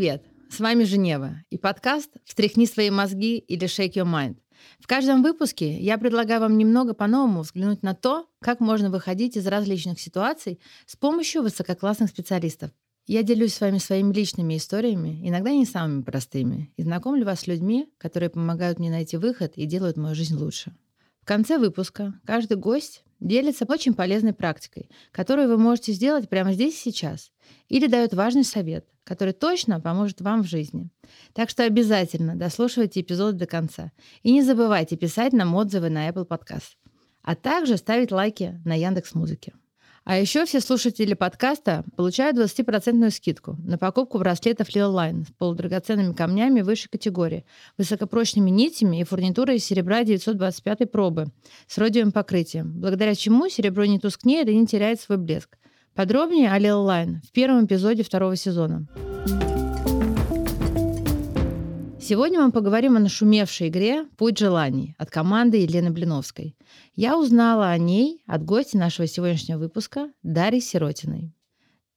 привет! С вами Женева и подкаст «Встряхни свои мозги» или «Shake your mind». В каждом выпуске я предлагаю вам немного по-новому взглянуть на то, как можно выходить из различных ситуаций с помощью высококлассных специалистов. Я делюсь с вами своими личными историями, иногда не самыми простыми, и знакомлю вас с людьми, которые помогают мне найти выход и делают мою жизнь лучше. В конце выпуска каждый гость делится очень полезной практикой, которую вы можете сделать прямо здесь и сейчас, или дает важный совет, который точно поможет вам в жизни. Так что обязательно дослушивайте эпизод до конца. И не забывайте писать нам отзывы на Apple Podcast. А также ставить лайки на Яндекс Музыке. А еще все слушатели подкаста получают 20% скидку на покупку браслетов Lil Line с полудрагоценными камнями высшей категории, высокопрочными нитями и фурнитурой из серебра 925 пробы с родиевым покрытием, благодаря чему серебро не тускнеет и не теряет свой блеск. Подробнее о Lil Line в первом эпизоде второго сезона. Сегодня мы поговорим о нашумевшей игре «Путь желаний» от команды Елены Блиновской. Я узнала о ней от гостя нашего сегодняшнего выпуска Дарьи Сиротиной.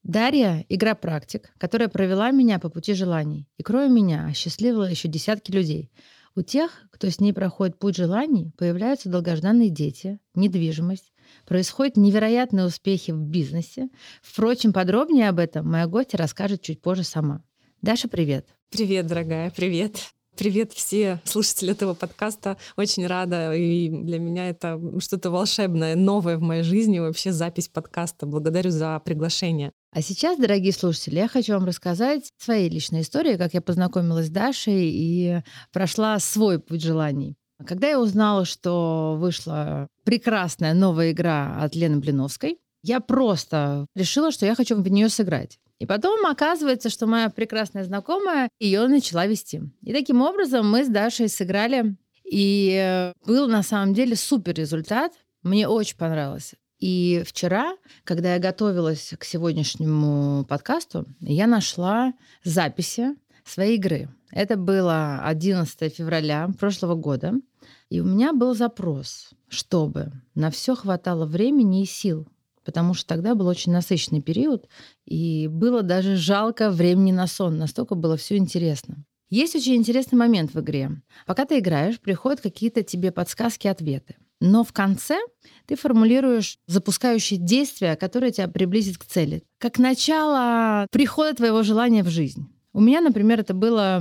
Дарья – игра-практик, которая провела меня по пути желаний и, кроме меня, осчастливила еще десятки людей. У тех, кто с ней проходит путь желаний, появляются долгожданные дети, недвижимость, происходят невероятные успехи в бизнесе. Впрочем, подробнее об этом моя гостья расскажет чуть позже сама. Даша, привет. Привет, дорогая, привет. Привет все слушатели этого подкаста. Очень рада. И для меня это что-то волшебное, новое в моей жизни. Вообще запись подкаста. Благодарю за приглашение. А сейчас, дорогие слушатели, я хочу вам рассказать своей личной истории, как я познакомилась с Дашей и прошла свой путь желаний. Когда я узнала, что вышла прекрасная новая игра от Лены Блиновской, я просто решила, что я хочу в нее сыграть. И потом оказывается, что моя прекрасная знакомая ее начала вести. И таким образом мы с Дашей сыграли. И был на самом деле супер результат. Мне очень понравилось. И вчера, когда я готовилась к сегодняшнему подкасту, я нашла записи своей игры. Это было 11 февраля прошлого года. И у меня был запрос, чтобы на все хватало времени и сил, потому что тогда был очень насыщенный период, и было даже жалко времени на сон, настолько было все интересно. Есть очень интересный момент в игре. Пока ты играешь, приходят какие-то тебе подсказки, ответы. Но в конце ты формулируешь запускающие действия, которые тебя приблизят к цели. Как начало прихода твоего желания в жизнь. У меня, например, это было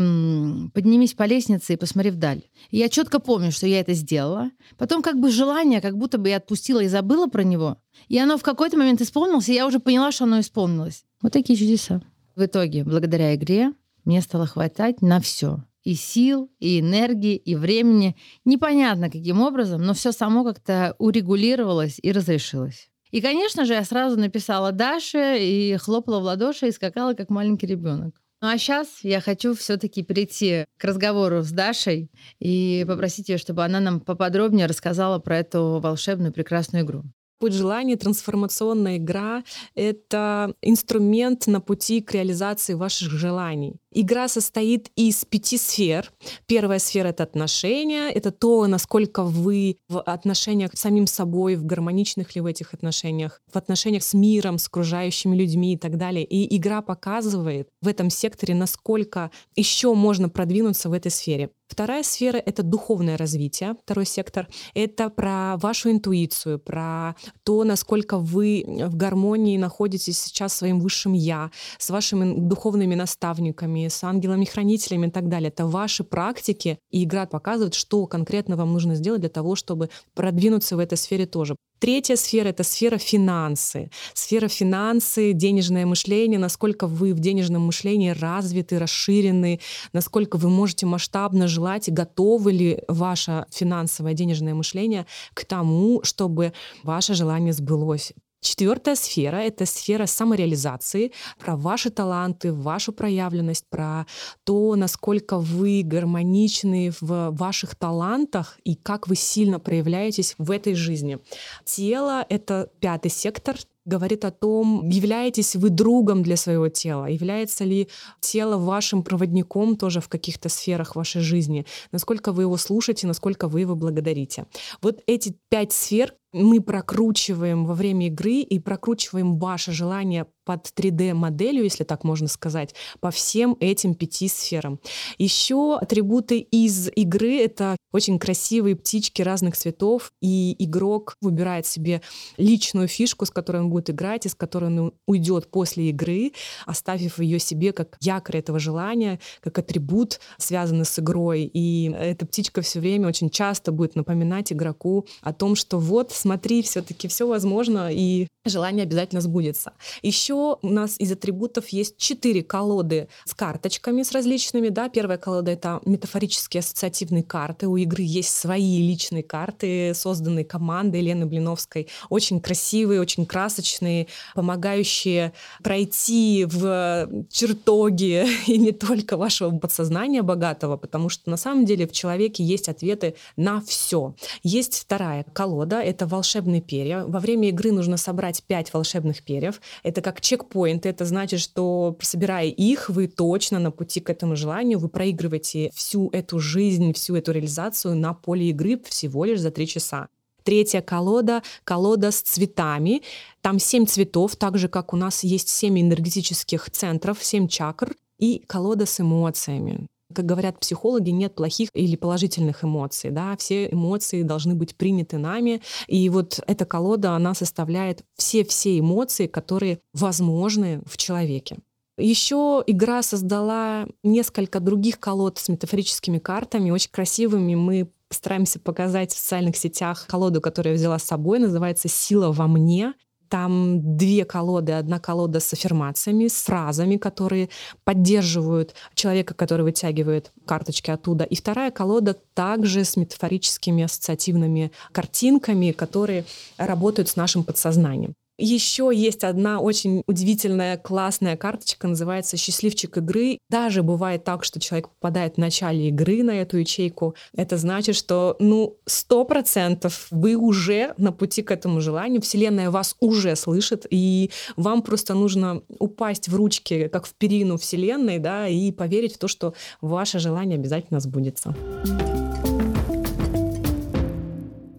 «поднимись по лестнице и посмотри вдаль». И я четко помню, что я это сделала. Потом как бы желание, как будто бы я отпустила и забыла про него. И оно в какой-то момент исполнилось, и я уже поняла, что оно исполнилось. Вот такие чудеса. В итоге, благодаря игре, мне стало хватать на все. И сил, и энергии, и времени. Непонятно каким образом, но все само как-то урегулировалось и разрешилось. И, конечно же, я сразу написала Даше и хлопала в ладоши и скакала, как маленький ребенок. Ну а сейчас я хочу все-таки перейти к разговору с Дашей и попросить ее, чтобы она нам поподробнее рассказала про эту волшебную прекрасную игру. Путь желаний, трансформационная игра — это инструмент на пути к реализации ваших желаний. Игра состоит из пяти сфер. Первая сфера — это отношения, это то, насколько вы в отношениях с самим собой, в гармоничных ли в этих отношениях, в отношениях с миром, с окружающими людьми и так далее. И игра показывает в этом секторе, насколько еще можно продвинуться в этой сфере. Вторая сфера — это духовное развитие, второй сектор. Это про вашу интуицию, про то, насколько вы в гармонии находитесь сейчас своим высшим «я», с вашими духовными наставниками, с ангелами-хранителями и так далее. Это ваши практики, и игра показывает, что конкретно вам нужно сделать для того, чтобы продвинуться в этой сфере тоже. Третья сфера — это сфера финансы. Сфера финансы, денежное мышление, насколько вы в денежном мышлении развиты, расширены, насколько вы можете масштабно желать готовы ли ваше финансовое денежное мышление к тому, чтобы ваше желание сбылось. Четвертая сфера — это сфера самореализации, про ваши таланты, вашу проявленность, про то, насколько вы гармоничны в ваших талантах и как вы сильно проявляетесь в этой жизни. Тело — это пятый сектор, говорит о том, являетесь вы другом для своего тела, является ли тело вашим проводником тоже в каких-то сферах вашей жизни, насколько вы его слушаете, насколько вы его благодарите. Вот эти пять сфер мы прокручиваем во время игры и прокручиваем ваше желание под 3D-моделью, если так можно сказать, по всем этим пяти сферам. Еще атрибуты из игры — это очень красивые птички разных цветов, и игрок выбирает себе личную фишку, с которой он будет играть, и с которой он уйдет после игры, оставив ее себе как якорь этого желания, как атрибут, связанный с игрой. И эта птичка все время очень часто будет напоминать игроку о том, что вот, смотри, все-таки все возможно, и желание обязательно сбудется. Еще у нас из атрибутов есть четыре колоды с карточками с различными. Да? Первая колода — это метафорические ассоциативные карты. У игры есть свои личные карты, созданные командой Лены Блиновской. Очень красивые, очень красочные, помогающие пройти в чертоги и не только вашего подсознания богатого, потому что на самом деле в человеке есть ответы на все. Есть вторая колода — это волшебные перья. Во время игры нужно собрать пять волшебных перьев. Это как чекпоинт. Это значит, что собирая их, вы точно на пути к этому желанию, вы проигрываете всю эту жизнь, всю эту реализацию на поле игры всего лишь за три часа. Третья колода — колода с цветами. Там семь цветов, так же, как у нас есть семь энергетических центров, семь чакр, и колода с эмоциями. Как говорят психологи, нет плохих или положительных эмоций. Да? Все эмоции должны быть приняты нами. И вот эта колода, она составляет все-все эмоции, которые возможны в человеке. Еще игра создала несколько других колод с метафорическими картами, очень красивыми. Мы стараемся показать в социальных сетях колоду, которую я взяла с собой, называется «Сила во мне». Там две колоды. Одна колода с аффирмациями, с фразами, которые поддерживают человека, который вытягивает карточки оттуда. И вторая колода также с метафорическими ассоциативными картинками, которые работают с нашим подсознанием. Еще есть одна очень удивительная, классная карточка, называется «Счастливчик игры». Даже бывает так, что человек попадает в начале игры на эту ячейку. Это значит, что, ну, сто процентов вы уже на пути к этому желанию. Вселенная вас уже слышит, и вам просто нужно упасть в ручки, как в перину Вселенной, да, и поверить в то, что ваше желание обязательно сбудется.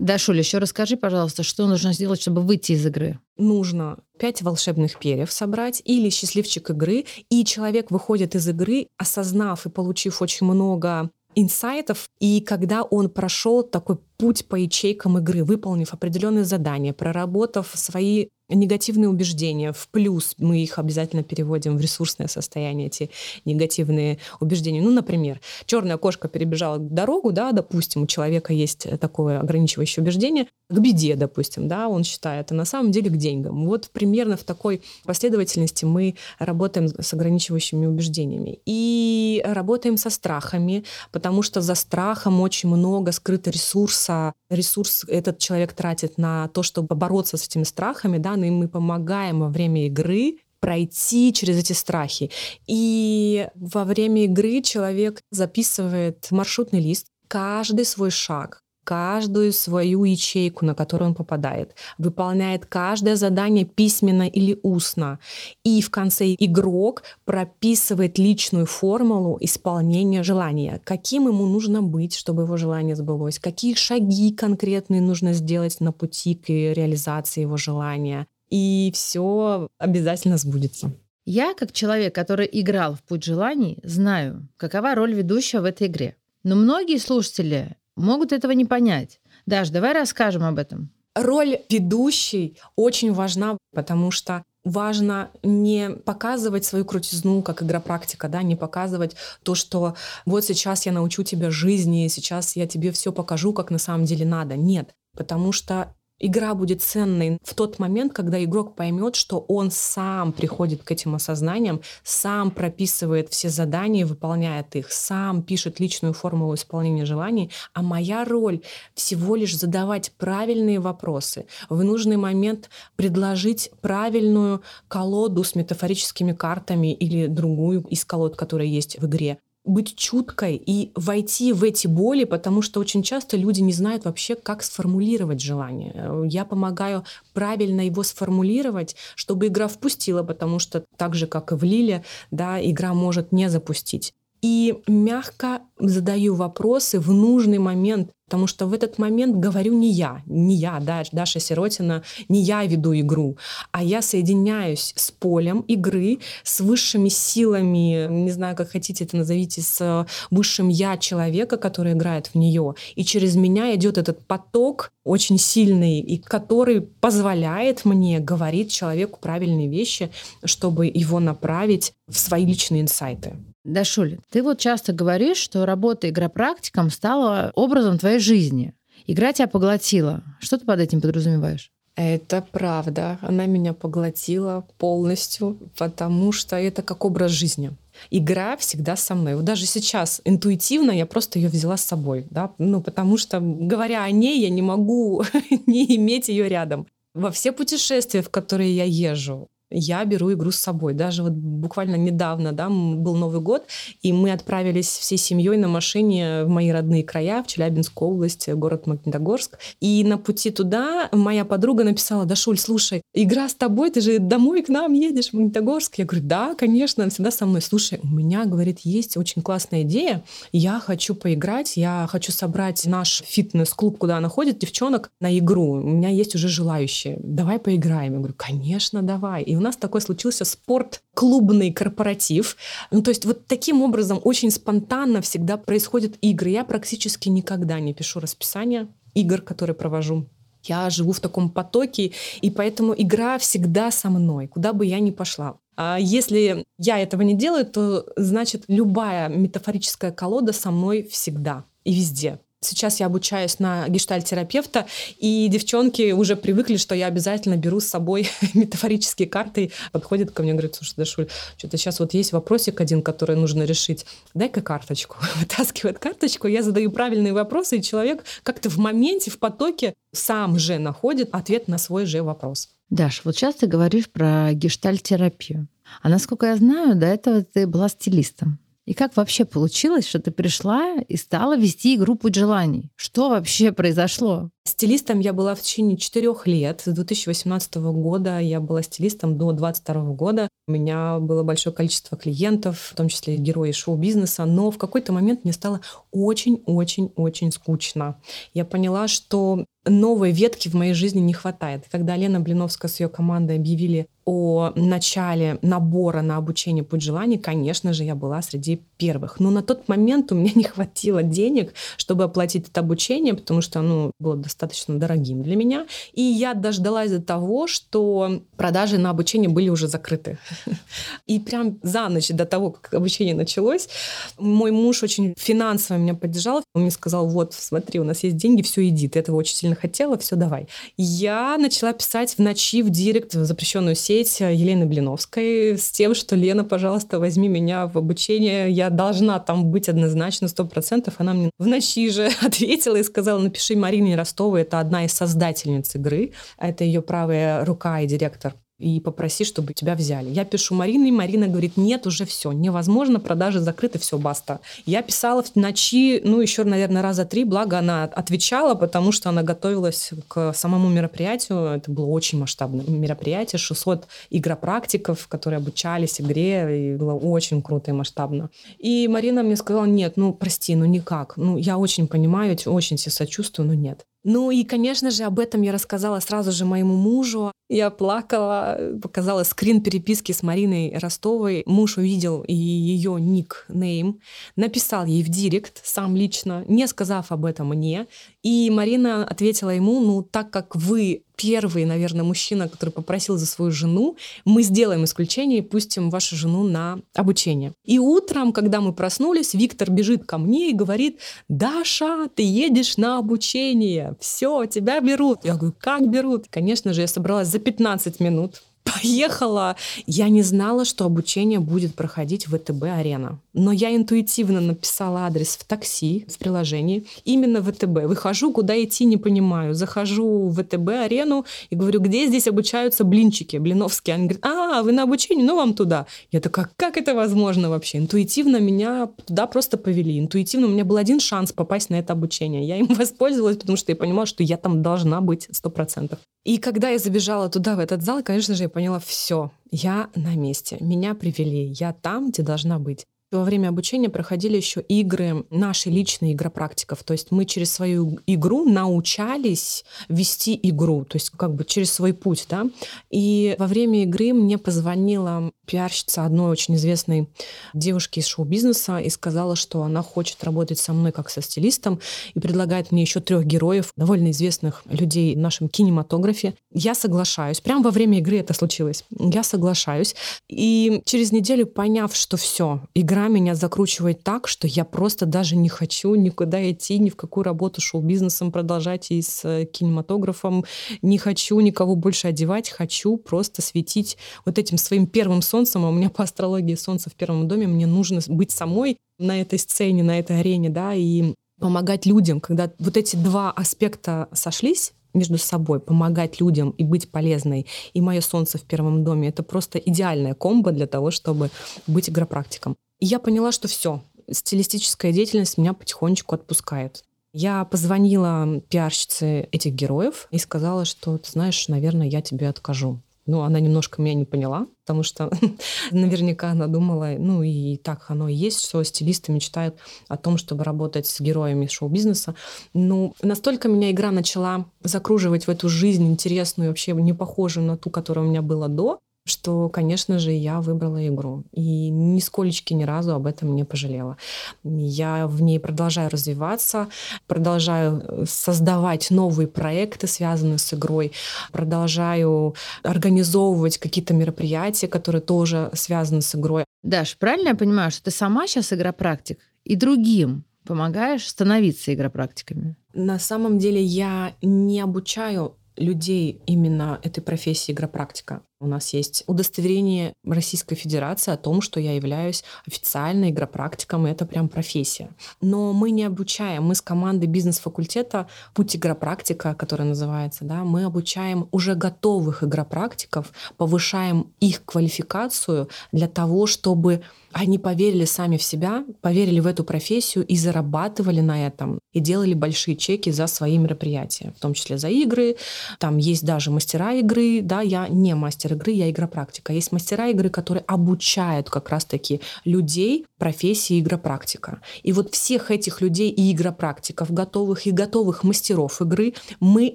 Дашуль, еще расскажи, пожалуйста, что нужно сделать, чтобы выйти из игры? Нужно пять волшебных перьев собрать или счастливчик игры, и человек выходит из игры, осознав и получив очень много инсайтов, и когда он прошел такой путь по ячейкам игры, выполнив определенные задания, проработав свои негативные убеждения в плюс, мы их обязательно переводим в ресурсное состояние, эти негативные убеждения. Ну, например, черная кошка перебежала дорогу, да, допустим, у человека есть такое ограничивающее убеждение, к беде, допустим, да, он считает, а на самом деле к деньгам. Вот примерно в такой последовательности мы работаем с ограничивающими убеждениями. И работаем со страхами, потому что за страхом очень много скрыто ресурса. Ресурс этот человек тратит на то, чтобы бороться с этими страхами, да, но мы помогаем во время игры пройти через эти страхи. И во время игры человек записывает маршрутный лист, каждый свой шаг, каждую свою ячейку, на которую он попадает, выполняет каждое задание письменно или устно. И в конце игрок прописывает личную формулу исполнения желания. Каким ему нужно быть, чтобы его желание сбылось, какие шаги конкретные нужно сделать на пути к реализации его желания. И все обязательно сбудется. Я, как человек, который играл в «Путь желаний», знаю, какова роль ведущего в этой игре. Но многие слушатели могут этого не понять. Даш, давай расскажем об этом. Роль ведущей очень важна, потому что важно не показывать свою крутизну, как игра-практика, да, не показывать то, что вот сейчас я научу тебя жизни, сейчас я тебе все покажу, как на самом деле надо. Нет, потому что игра будет ценной в тот момент, когда игрок поймет, что он сам приходит к этим осознаниям, сам прописывает все задания, выполняет их, сам пишет личную формулу исполнения желаний, а моя роль всего лишь задавать правильные вопросы, в нужный момент предложить правильную колоду с метафорическими картами или другую из колод, которые есть в игре быть чуткой и войти в эти боли, потому что очень часто люди не знают вообще, как сформулировать желание. Я помогаю правильно его сформулировать, чтобы игра впустила, потому что так же, как и в Лиле, да, игра может не запустить. И мягко задаю вопросы в нужный момент, потому что в этот момент говорю не я, не я, да, Даша Сиротина, не я веду игру, а я соединяюсь с полем игры, с высшими силами, не знаю, как хотите это назовите, с высшим я человека, который играет в нее, и через меня идет этот поток очень сильный, и который позволяет мне говорить человеку правильные вещи, чтобы его направить в свои личные инсайты. Дашуль, ты вот часто говоришь, что работа игропрактиком стала образом твоей жизни. Игра тебя поглотила. Что ты под этим подразумеваешь? Это правда. Она меня поглотила полностью, потому что это как образ жизни. Игра всегда со мной. Вот даже сейчас интуитивно я просто ее взяла с собой, да, ну потому что говоря о ней, я не могу не иметь ее рядом. Во все путешествия, в которые я езжу, я беру игру с собой. Даже вот буквально недавно, да, был Новый год, и мы отправились всей семьей на машине в мои родные края, в Челябинскую область, город Магнитогорск. И на пути туда моя подруга написала, Дашуль, слушай, игра с тобой, ты же домой к нам едешь в Магнитогорск. Я говорю, да, конечно, всегда со мной. Слушай, у меня, говорит, есть очень классная идея, я хочу поиграть, я хочу собрать наш фитнес-клуб, куда она ходит, девчонок, на игру. У меня есть уже желающие. Давай поиграем. Я говорю, конечно, давай. И нас такой случился спорт-клубный корпоратив. Ну, то есть вот таким образом очень спонтанно всегда происходят игры. Я практически никогда не пишу расписание игр, которые провожу. Я живу в таком потоке, и поэтому игра всегда со мной, куда бы я ни пошла. А если я этого не делаю, то значит любая метафорическая колода со мной всегда и везде. Сейчас я обучаюсь на гештальтерапевта, и девчонки уже привыкли, что я обязательно беру с собой метафорические карты. Подходит ко мне, говорит, слушай, Дашуль, что-то сейчас вот есть вопросик один, который нужно решить. Дай-ка карточку. Вытаскивает карточку, я задаю правильные вопросы, и человек как-то в моменте, в потоке сам же находит ответ на свой же вопрос. Даш, вот сейчас ты говоришь про гештальтерапию. А насколько я знаю, до этого ты была стилистом. И как вообще получилось, что ты пришла и стала вести игру «Путь желаний»? Что вообще произошло? Стилистом я была в течение четырех лет. С 2018 года я была стилистом до 2022 года. У меня было большое количество клиентов, в том числе герои шоу-бизнеса, но в какой-то момент мне стало очень-очень-очень скучно. Я поняла, что новой ветки в моей жизни не хватает. Когда Лена Блиновская с ее командой объявили о начале набора на обучение «Путь желаний», конечно же, я была среди первых. Но на тот момент у меня не хватило денег, чтобы оплатить это обучение, потому что оно было достаточно дорогим для меня. И я дождалась до того, что продажи на обучение были уже закрыты. И прям за ночь до того, как обучение началось, мой муж очень финансово меня поддержал. Он мне сказал, вот, смотри, у нас есть деньги, все иди. Ты этого очень сильно хотела, все давай. Я начала писать в ночи в директ в запрещенную сеть Елены Блиновской с тем, что Лена, пожалуйста, возьми меня в обучение, я должна там быть однозначно, сто процентов. Она мне в ночи же ответила и сказала, напиши Марине Ростовой, это одна из создательниц игры, это ее правая рука и директор и попроси, чтобы тебя взяли. Я пишу Марине, и Марина говорит, нет, уже все, невозможно, продажи закрыты, все, баста. Я писала в ночи, ну, еще, наверное, раза три, благо она отвечала, потому что она готовилась к самому мероприятию. Это было очень масштабное мероприятие, 600 игропрактиков, которые обучались игре, и было очень круто и масштабно. И Марина мне сказала, нет, ну, прости, ну, никак. Ну, я очень понимаю, очень себе сочувствую, но нет. Ну и, конечно же, об этом я рассказала сразу же моему мужу. Я плакала, показала скрин переписки с Мариной Ростовой. Муж увидел ее ник-нейм, написал ей в директ сам лично, не сказав об этом мне. И Марина ответила ему, ну, так как вы первый, наверное, мужчина, который попросил за свою жену, мы сделаем исключение и пустим вашу жену на обучение. И утром, когда мы проснулись, Виктор бежит ко мне и говорит, Даша, ты едешь на обучение, все, тебя берут. Я говорю, как берут? Конечно же, я собралась за 15 минут, поехала. Я не знала, что обучение будет проходить в ВТБ-арена. Но я интуитивно написала адрес в такси, в приложении, именно в ВТБ. Выхожу, куда идти, не понимаю. Захожу в ВТБ-арену и говорю, где здесь обучаются блинчики, блиновские. Они говорят, а, вы на обучение, ну вам туда. Я такая, как это возможно вообще? Интуитивно меня туда просто повели. Интуитивно у меня был один шанс попасть на это обучение. Я им воспользовалась, потому что я понимала, что я там должна быть сто процентов. И когда я забежала туда, в этот зал, конечно же, я поняла, все, я на месте, меня привели, я там, где должна быть. во время обучения проходили еще игры, наши личные игропрактиков. То есть мы через свою игру научались вести игру, то есть как бы через свой путь, да. И во время игры мне позвонила пиарщица одной очень известной девушки из шоу-бизнеса и сказала, что она хочет работать со мной как со стилистом и предлагает мне еще трех героев, довольно известных людей в нашем кинематографе. Я соглашаюсь. Прямо во время игры это случилось. Я соглашаюсь. И через неделю, поняв, что все, игра меня закручивает так, что я просто даже не хочу никуда идти, ни в какую работу шоу-бизнесом продолжать и с э, кинематографом. Не хочу никого больше одевать, хочу просто светить вот этим своим первым солнцем. А у меня по астрологии солнце в первом доме, мне нужно быть самой на этой сцене, на этой арене, да, и помогать людям, когда вот эти два аспекта сошлись, между собой, помогать людям и быть полезной, и мое солнце в первом доме, это просто идеальная комбо для того, чтобы быть игропрактиком. И я поняла, что все, стилистическая деятельность меня потихонечку отпускает. Я позвонила пиарщице этих героев и сказала, что, ты знаешь, наверное, я тебе откажу. Ну, она немножко меня не поняла, потому что наверняка она думала, ну и так оно и есть, что стилисты мечтают о том, чтобы работать с героями шоу-бизнеса. Ну, настолько меня игра начала закруживать в эту жизнь интересную, вообще не похожую на ту, которая у меня была до, что, конечно же, я выбрала игру. И нисколечки ни разу об этом не пожалела. Я в ней продолжаю развиваться, продолжаю э, создавать новые проекты, связанные с игрой, продолжаю организовывать какие-то мероприятия, которые тоже связаны с игрой. Даш, правильно я понимаю, что ты сама сейчас игропрактик и другим помогаешь становиться игропрактиками? На самом деле я не обучаю людей именно этой профессии игропрактика. У нас есть удостоверение Российской Федерации о том, что я являюсь официально игропрактиком, и это прям профессия. Но мы не обучаем, мы с командой бизнес-факультета «Путь игропрактика», который называется, да, мы обучаем уже готовых игропрактиков, повышаем их квалификацию для того, чтобы они поверили сами в себя, поверили в эту профессию и зарабатывали на этом, и делали большие чеки за свои мероприятия, в том числе за игры. Там есть даже мастера игры, да, я не мастер игры, я игропрактика. Есть мастера игры, которые обучают как раз-таки людей профессии игропрактика. И вот всех этих людей и игропрактиков, готовых и готовых мастеров игры, мы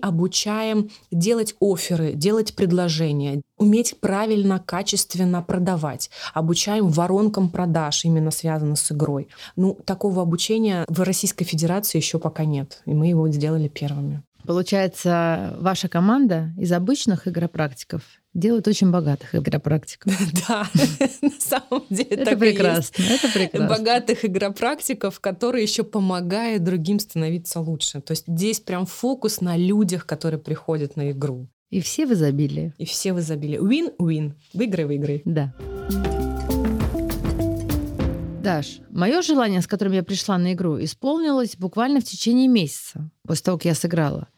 обучаем делать оферы, делать предложения, уметь правильно, качественно продавать. Обучаем воронкам продаж, именно связано с игрой. Ну, такого обучения в Российской Федерации еще пока нет. И мы его сделали первыми. Получается, ваша команда из обычных игропрактиков делает очень богатых игропрактиков. Да, на самом деле это прекрасно. Это прекрасно. Богатых игропрактиков, которые еще помогают другим становиться лучше. То есть здесь прям фокус на людях, которые приходят на игру. И все в изобилии. И все в изобилии. Win-win. Выиграй-выиграй. Да. Даш, мое желание, с которым я пришла на игру, исполнилось буквально в течение месяца после того, как я сыграла.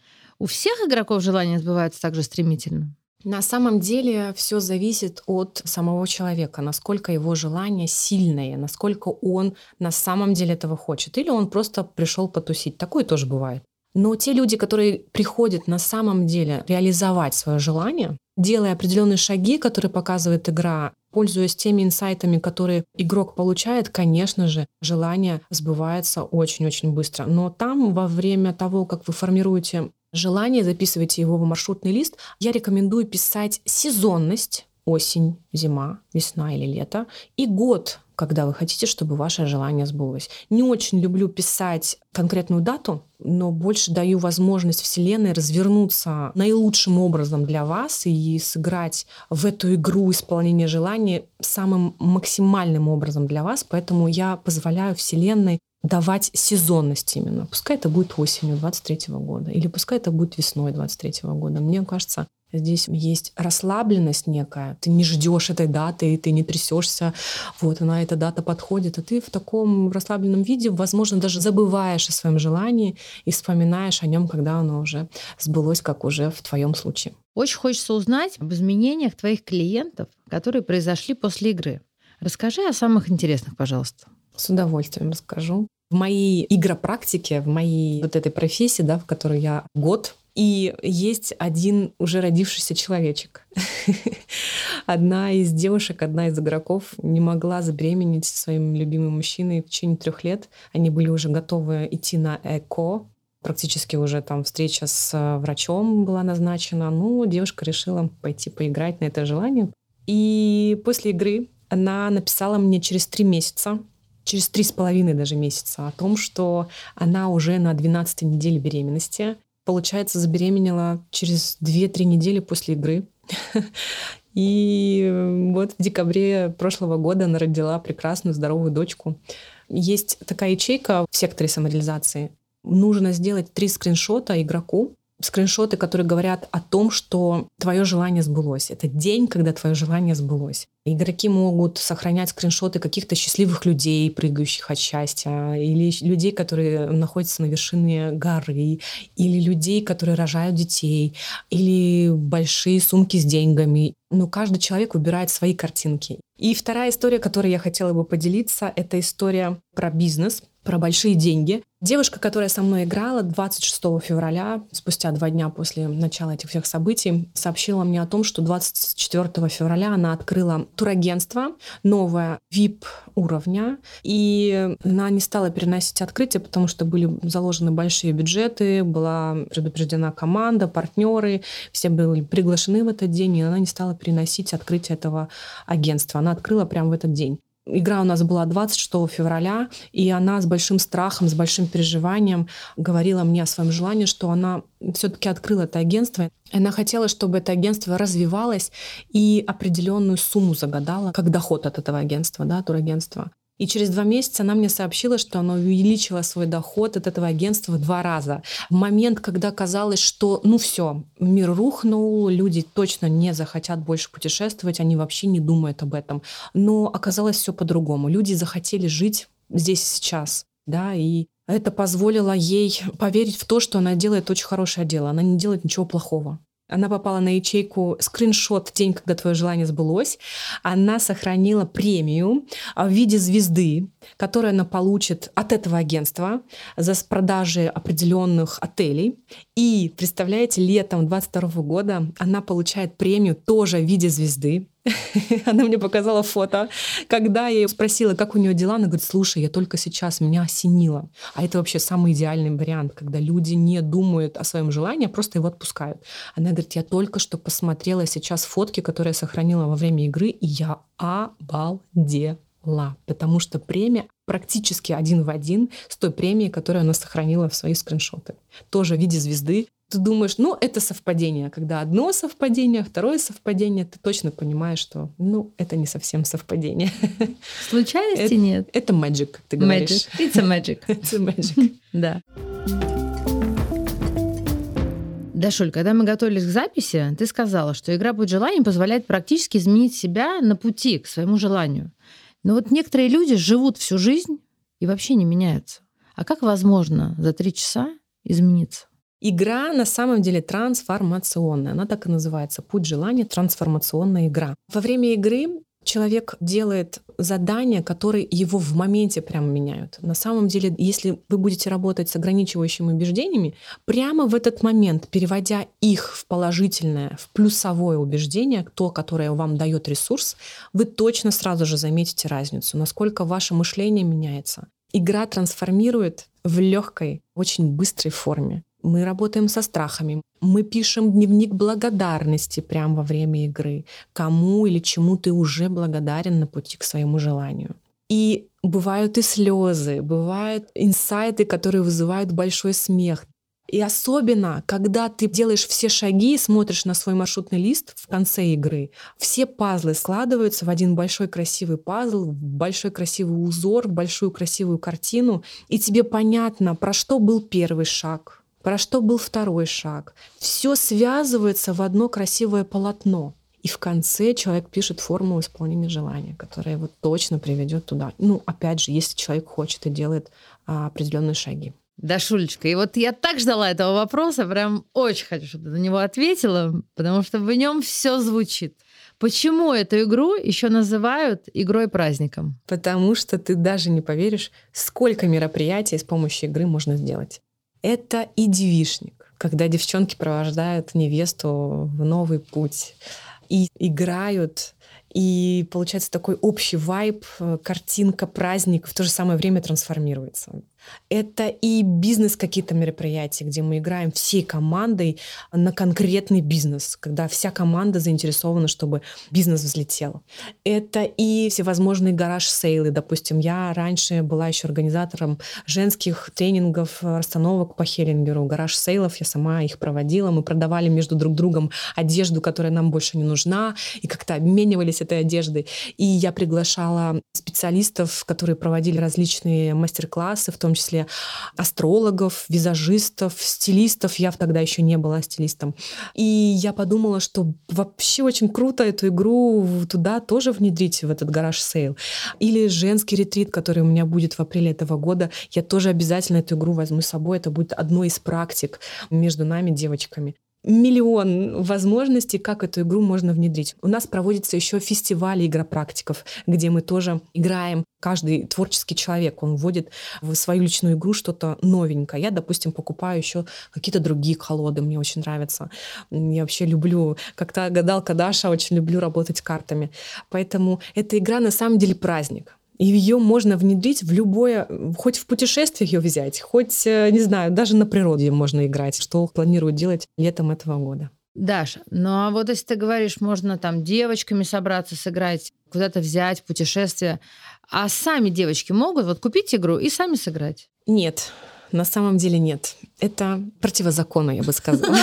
У всех игроков желания сбываются так же стремительно? На самом деле все зависит от самого человека, насколько его желание сильное, насколько он на самом деле этого хочет. Или он просто пришел потусить. Такое тоже бывает. Но те люди, которые приходят на самом деле реализовать свое желание, делая определенные шаги, которые показывает игра, пользуясь теми инсайтами, которые игрок получает, конечно же, желание сбывается очень-очень быстро. Но там во время того, как вы формируете желание, записываете его в маршрутный лист, я рекомендую писать сезонность, осень, зима, весна или лето, и год, когда вы хотите, чтобы ваше желание сбылось. Не очень люблю писать конкретную дату, но больше даю возможность Вселенной развернуться наилучшим образом для вас и сыграть в эту игру исполнения желаний самым максимальным образом для вас. Поэтому я позволяю Вселенной давать сезонность именно. Пускай это будет осенью 23 года, или пускай это будет весной 23 года. Мне кажется, Здесь есть расслабленность некая. Ты не ждешь этой даты, и ты не трясешься. Вот она, эта дата подходит. А ты в таком расслабленном виде, возможно, даже забываешь о своем желании и вспоминаешь о нем, когда оно уже сбылось, как уже в твоем случае. Очень хочется узнать об изменениях твоих клиентов, которые произошли после игры. Расскажи о самых интересных, пожалуйста. С удовольствием расскажу. В моей игропрактике, в моей вот этой профессии, да, в которой я год И есть один уже родившийся человечек. Одна из девушек, одна из игроков не могла забеременеть своим любимым мужчиной в течение трех лет. Они были уже готовы идти на ЭКО, практически уже там встреча с э, врачом была назначена. Ну, девушка решила пойти поиграть на это желание. И после игры она написала мне через три месяца, через три с половиной даже месяца о том, что она уже на 12 неделе беременности получается, забеременела через 2-3 недели после игры. И вот в декабре прошлого года она родила прекрасную, здоровую дочку. Есть такая ячейка в секторе самореализации. Нужно сделать три скриншота игроку, скриншоты, которые говорят о том, что твое желание сбылось. Это день, когда твое желание сбылось. Игроки могут сохранять скриншоты каких-то счастливых людей, прыгающих от счастья, или людей, которые находятся на вершине горы, или людей, которые рожают детей, или большие сумки с деньгами. Но каждый человек выбирает свои картинки. И вторая история, которой я хотела бы поделиться, это история про бизнес, про большие деньги. Девушка, которая со мной играла 26 февраля, спустя два дня после начала этих всех событий, сообщила мне о том, что 24 февраля она открыла турагентство, новое VIP уровня, и она не стала переносить открытие, потому что были заложены большие бюджеты, была предупреждена команда, партнеры, все были приглашены в этот день, и она не стала переносить открытие этого агентства. Она открыла прямо в этот день. Игра у нас была 26 февраля, и она с большим страхом, с большим переживанием говорила мне о своем желании, что она все-таки открыла это агентство. Она хотела, чтобы это агентство развивалось и определенную сумму загадала как доход от этого агентства, да, турагентства. И через два месяца она мне сообщила, что она увеличила свой доход от этого агентства в два раза. В момент, когда казалось, что ну все, мир рухнул, люди точно не захотят больше путешествовать, они вообще не думают об этом. Но оказалось все по-другому. Люди захотели жить здесь и сейчас. Да, и это позволило ей поверить в то, что она делает очень хорошее дело. Она не делает ничего плохого. Она попала на ячейку скриншот день, когда твое желание сбылось. Она сохранила премию а, в виде звезды, которую она получит от этого агентства за продажи определенных отелей. И, представляете, летом 22 года она получает премию тоже в виде звезды. Она мне показала фото. Когда я ее спросила, как у нее дела, она говорит, слушай, я только сейчас, меня осенило. А это вообще самый идеальный вариант, когда люди не думают о своем желании, а просто его отпускают. Она говорит, я только что посмотрела сейчас фотки, которые я сохранила во время игры, и я обалдела потому что премия практически один в один с той премией, которую она сохранила в свои скриншоты. Тоже в виде звезды. Ты думаешь, ну, это совпадение. Когда одно совпадение, второе совпадение, ты точно понимаешь, что, ну, это не совсем совпадение. Случайности это, нет. Это magic, как ты говоришь. Magic. It's a magic. It's a magic. Да. Дашуль, когда мы готовились к записи, ты сказала, что игра «Путь желаний» позволяет практически изменить себя на пути к своему желанию. Но вот некоторые люди живут всю жизнь и вообще не меняются. А как возможно за три часа измениться? Игра на самом деле трансформационная. Она так и называется. Путь желания — трансформационная игра. Во время игры человек делает задания, которые его в моменте прямо меняют. На самом деле, если вы будете работать с ограничивающими убеждениями, прямо в этот момент, переводя их в положительное, в плюсовое убеждение, то, которое вам дает ресурс, вы точно сразу же заметите разницу, насколько ваше мышление меняется. Игра трансформирует в легкой, очень быстрой форме. Мы работаем со страхами. Мы пишем дневник благодарности прямо во время игры. Кому или чему ты уже благодарен на пути к своему желанию. И бывают и слезы, бывают инсайты, которые вызывают большой смех. И особенно, когда ты делаешь все шаги и смотришь на свой маршрутный лист в конце игры, все пазлы складываются в один большой красивый пазл, в большой красивый узор, в большую красивую картину, и тебе понятно, про что был первый шаг, про что был второй шаг. Все связывается в одно красивое полотно. И в конце человек пишет формулу исполнения желания, которая его точно приведет туда. Ну, опять же, если человек хочет и делает а, определенные шаги. Да, Шулечка, и вот я так ждала этого вопроса, прям очень хочу, чтобы ты на него ответила, потому что в нем все звучит. Почему эту игру еще называют игрой-праздником? Потому что ты даже не поверишь, сколько мероприятий с помощью игры можно сделать. Это и девишник, когда девчонки провождают невесту в новый путь и играют и получается такой общий вайб, э, картинка, праздник в то же самое время трансформируется. Это и бизнес какие-то мероприятия, где мы играем всей командой на конкретный бизнес, когда вся команда заинтересована, чтобы бизнес взлетел. Это и всевозможные гараж-сейлы. Допустим, я раньше была еще организатором женских тренингов, расстановок по Хеллингеру, гараж-сейлов. Я сама их проводила. Мы продавали между друг другом одежду, которая нам больше не нужна, и как-то обменивались этой одеждой. И я приглашала специалистов, которые проводили различные мастер-классы, в том том числе астрологов, визажистов, стилистов. Я тогда еще не была стилистом. И я подумала, что вообще очень круто эту игру туда тоже внедрить, в этот garage sale. Или женский ретрит, который у меня будет в апреле этого года. Я тоже обязательно эту игру возьму с собой. Это будет одной из практик между нами, девочками миллион возможностей, как эту игру можно внедрить. У нас проводится еще фестиваль игропрактиков, где мы тоже играем. Каждый творческий человек, он вводит в свою личную игру что-то новенькое. Я, допустим, покупаю еще какие-то другие колоды, мне очень нравятся. Я вообще люблю, как-то гадалка Даша, очень люблю работать картами. Поэтому эта игра на самом деле праздник. И ее можно внедрить в любое, хоть в путешествиях ее взять, хоть, э, не знаю, даже на природе можно играть, что планируют делать летом этого года. Даша, ну а вот если ты говоришь, можно там девочками собраться, сыграть, куда-то взять, путешествие, а сами девочки могут вот купить игру и сами сыграть? Нет, на самом деле нет. Это противозаконно, я бы сказала.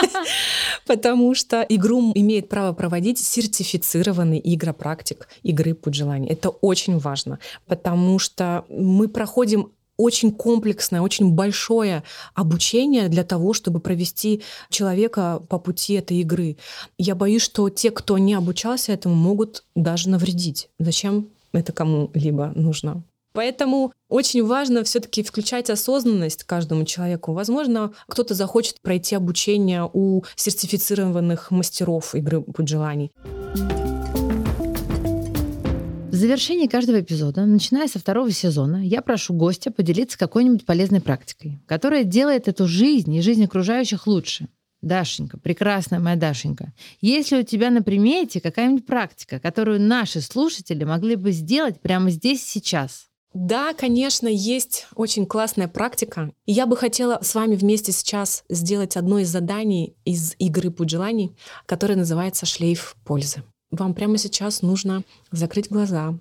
Потому что игру имеет право проводить сертифицированный игропрактик игры «Путь желаний». Это очень важно, потому что мы проходим очень комплексное, очень большое обучение для того, чтобы провести человека по пути этой игры. Я боюсь, что те, кто не обучался этому, могут даже навредить. Зачем это кому-либо нужно? Поэтому очень важно все-таки включать осознанность каждому человеку. Возможно, кто-то захочет пройти обучение у сертифицированных мастеров игры «Путь желаний». В завершении каждого эпизода, начиная со второго сезона, я прошу гостя поделиться какой-нибудь полезной практикой, которая делает эту жизнь и жизнь окружающих лучше. Дашенька, прекрасная моя Дашенька, есть ли у тебя на примете какая-нибудь практика, которую наши слушатели могли бы сделать прямо здесь сейчас? Да, конечно, есть очень классная практика. И я бы хотела с вами вместе сейчас сделать одно из заданий из игры «Путь желаний», которое называется «Шлейф пользы». Вам прямо сейчас нужно закрыть глаза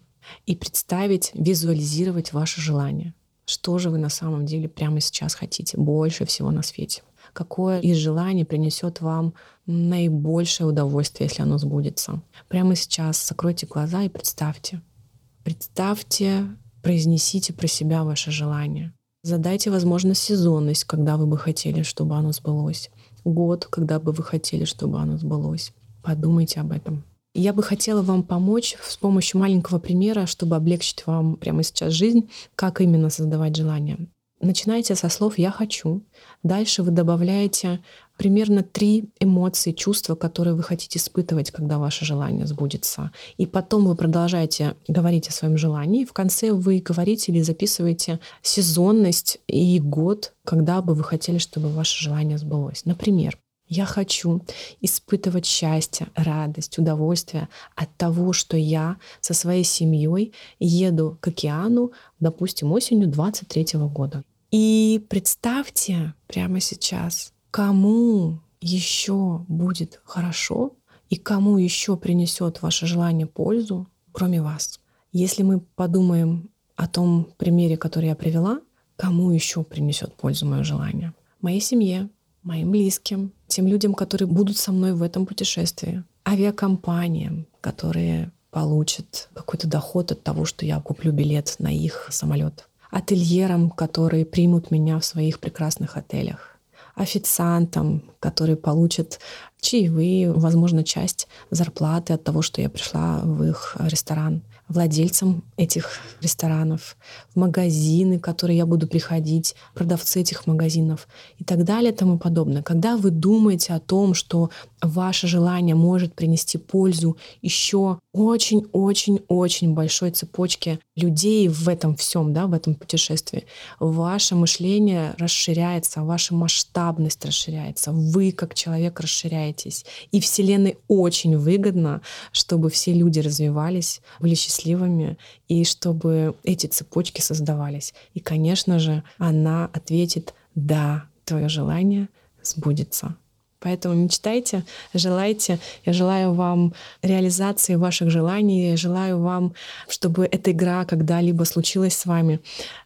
и представить, визуализировать ваше желание. Что же вы на самом деле прямо сейчас хотите больше всего на свете? Какое из желаний принесет вам наибольшее удовольствие, если оно сбудется? Прямо сейчас закройте глаза и представьте. Представьте произнесите про себя ваше желание. Задайте, возможно, сезонность, когда вы бы хотели, чтобы оно сбылось. Год, когда бы вы хотели, чтобы оно сбылось. Подумайте об этом. Я бы хотела вам помочь с помощью маленького примера, чтобы облегчить вам прямо сейчас жизнь, как именно создавать желание. Начинайте со слов «я хочу». Дальше вы добавляете примерно три эмоции, чувства, которые вы хотите испытывать, когда ваше желание сбудется. И потом вы продолжаете говорить о своем желании. В конце вы говорите или записываете сезонность и год, когда бы вы хотели, чтобы ваше желание сбылось. Например, я хочу испытывать счастье, радость, удовольствие от того, что я со своей семьей еду к океану, допустим, осенью 23 года. И представьте прямо сейчас, кому еще будет хорошо и кому еще принесет ваше желание пользу, кроме вас. Если мы подумаем о том примере, который я привела, кому еще принесет пользу мое желание? Моей семье, моим близким, тем людям, которые будут со мной в этом путешествии, авиакомпаниям, которые получат какой-то доход от того, что я куплю билет на их самолет ательерам, которые примут меня в своих прекрасных отелях, официантам, которые получат чаевые, возможно, часть зарплаты от того, что я пришла в их ресторан, владельцам этих ресторанов, в магазины, в которые я буду приходить, продавцы этих магазинов и так далее и тому подобное. Когда вы думаете о том, что ваше желание может принести пользу еще очень-очень-очень большой цепочке людей в этом всем, да, в этом путешествии, ваше мышление расширяется, ваша масштабность расширяется, вы как человек расширяетесь. И Вселенной очень выгодно, чтобы все люди развивались, были счастливыми, и чтобы эти цепочки создавались. И, конечно же, она ответит «да, твое желание сбудется». Поэтому мечтайте, желайте. Я желаю вам реализации ваших желаний. Я желаю вам, чтобы эта игра когда-либо случилась с вами.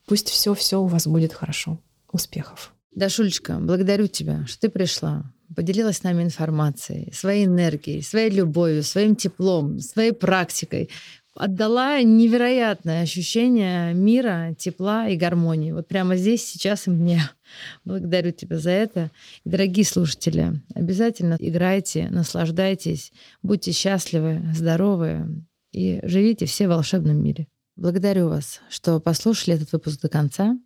Пусть все-все у вас будет хорошо. Успехов. Дашулечка, благодарю тебя, что ты пришла, поделилась с нами информацией, своей энергией, своей любовью, своим теплом, своей практикой отдала невероятное ощущение мира, тепла и гармонии. Вот прямо здесь, сейчас и мне. Благодарю тебя за это. И, дорогие слушатели, обязательно играйте, наслаждайтесь, будьте счастливы, здоровы и живите все в волшебном мире. Благодарю вас, что послушали этот выпуск до конца.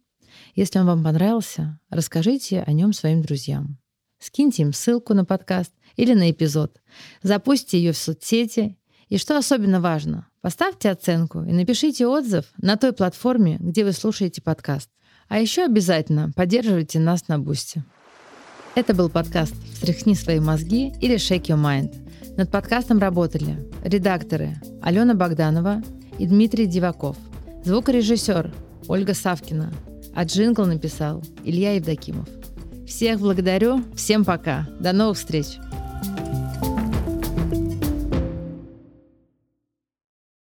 Если он вам понравился, расскажите о нем своим друзьям. Скиньте им ссылку на подкаст или на эпизод. Запустите ее в соцсети. И что особенно важно, Поставьте оценку и напишите отзыв на той платформе, где вы слушаете подкаст. А еще обязательно поддерживайте нас на Бусте. Это был подкаст «Встряхни свои мозги» или «Shake your mind». Над подкастом работали редакторы Алена Богданова и Дмитрий Диваков, звукорежиссер Ольга Савкина, а джингл написал Илья Евдокимов. Всех благодарю, всем пока, до новых встреч!